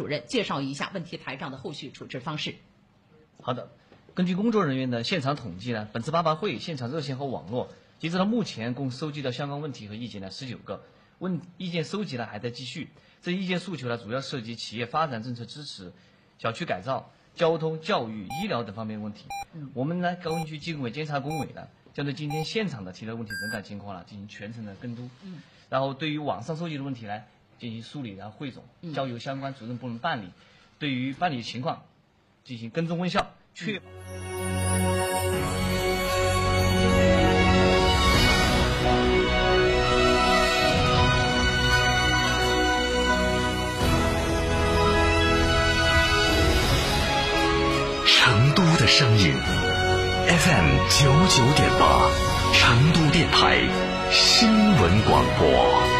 主任介绍一下问题台账的后续处置方式。好的，根据工作人员的现场统计呢，本次八八会现场热线和网络，截止到目前共收集到相关问题和意见呢十九个，问意见收集呢还在继续。这意见诉求呢，主要涉及企业发展政策支持、小区改造、交通、教育、医疗等方面问题。我们呢，高新区纪工委监察工委呢，将对今天现场的提的问题整改情况呢进行全程的跟督。嗯。然后对于网上收集的问题呢，进行梳理，然后汇总，交由相关主任部门办理。对于办理情况。进行跟踪问效，确保。成都的声音，FM 九九点八，成都电台新闻广播。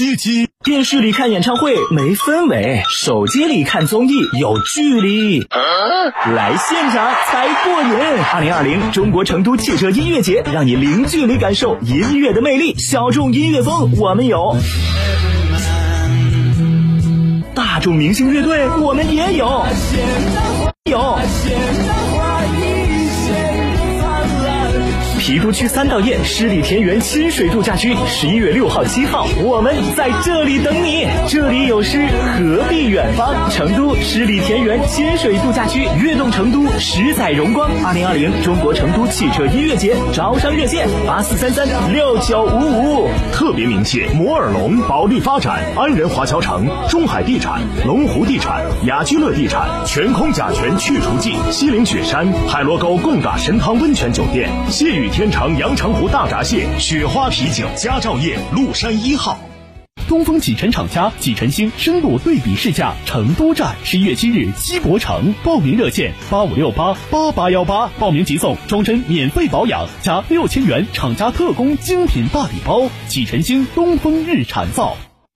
七七，电视里看演唱会没氛围，手机里看综艺有距离，来现场才过瘾。二零二零中国成都汽车音乐节，让你零距离感受音乐的魅力。小众音乐风我们有，大众明星乐队我们也有，有。郫都区三道堰十里田园亲水度假区，十一月六号、七号，我们在这里等你。这里有诗，何必远方？成都十里田园亲水度假区，悦动成都，十载荣光。二零二零中国成都汽车音乐节招商热线：八四三三六九五五。特别鸣谢摩尔龙、保利发展、安仁华侨城、中海地产、龙湖地产、雅居乐地产、全空甲醛去除剂、西岭雪山、海螺沟贡嘎神汤温泉酒店、谢雨。天天长阳澄湖大闸蟹、雪花啤酒、佳兆业麓山一号、东风启辰厂家启辰星深度对比试驾成都站，十一月七日西博城，报名热线八五六八八八幺八，报名即送终身免费保养加六千元厂家特供精品大礼包。启辰星东风日产造。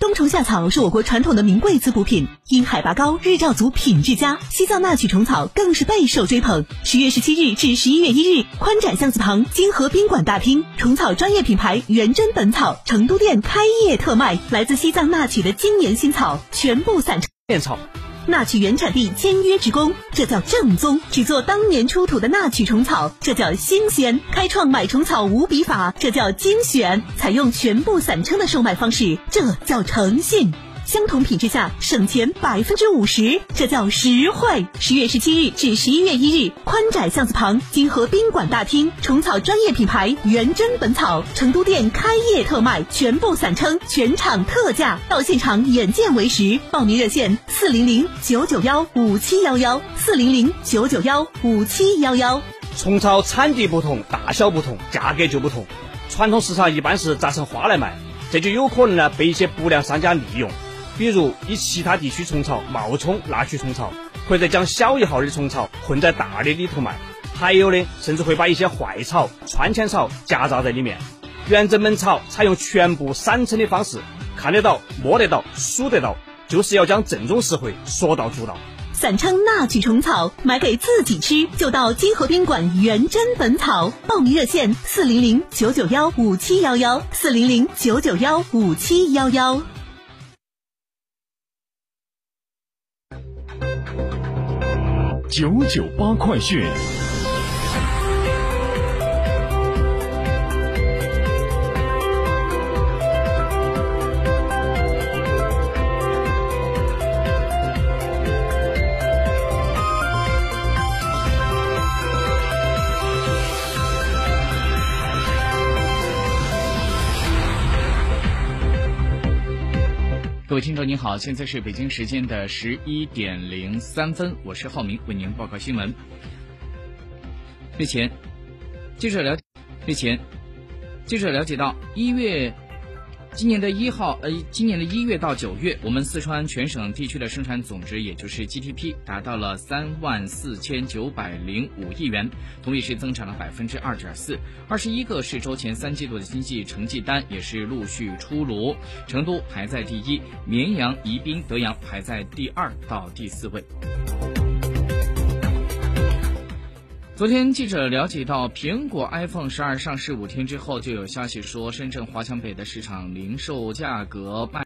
冬虫夏草是我国传统的名贵滋补品，因海拔高、日照足、品质佳，西藏那曲虫草更是备受追捧。十月十七日至十一月一日，宽窄巷子旁金河宾馆大厅，虫草专业品牌元真本草成都店开业特卖，来自西藏那曲的今年新草，全部散成草。纳曲原产地签约职工，这叫正宗；只做当年出土的纳曲虫草，这叫新鲜；开创买虫草无比法，这叫精选；采用全部散称的售卖方式，这叫诚信。相同品质下省钱百分之五十，这叫实惠。十月十七日至十一月一日，宽窄巷子旁金河宾馆大厅，虫草专业品牌元真本草成都店开业特卖，全部散称，全场特价，到现场眼见为实。报名热线：四零零九九幺五七幺幺，四零零九九幺五七幺幺。虫草产地不同，大小不同，价格就不同。传统市场一般是砸成花来卖，这就有可能呢被一些不良商家利用。比如以其他地区虫草冒充纳曲虫草，或者将小一号的虫草混在大的里头卖，还有的甚至会把一些坏草、川签草夹杂在里面。原正门草采用全部散称的方式，看得到、摸得到、数得到，就是要将正宗实惠说到做到。散称纳曲虫草，买给自己吃就到金河宾馆元真本草。报名热线：四零零九九幺五七幺幺，四零零九九幺五七幺幺。九九八快讯。各位听众您好，现在是北京时间的十一点零三分，我是浩明，为您报告新闻。日前，记者了日前，记者了解到，一月。今年的一号，呃，今年的一月到九月，我们四川全省地区的生产总值，也就是 GDP，达到了三万四千九百零五亿元，同比是增长了百分之二点四。二十一个市周前三季度的经济成绩单也是陆续出炉，成都排在第一，绵阳、宜宾、德阳排在第二到第四位。昨天记者了解到，苹果 iPhone 十二上市五天之后，就有消息说，深圳华强北的市场零售价格卖。